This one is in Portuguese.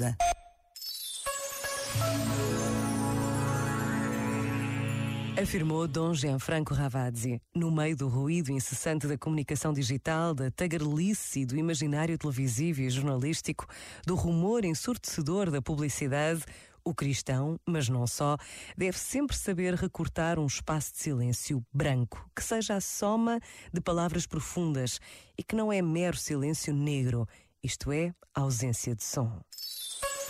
ajuda. Afirmou Dom Gianfranco Ravazzi, no meio do ruído incessante da comunicação digital, da tagarelice do imaginário televisivo e jornalístico, do rumor ensurdecedor da publicidade, o cristão, mas não só, deve sempre saber recortar um espaço de silêncio branco, que seja a soma de palavras profundas e que não é mero silêncio negro, isto é, ausência de som.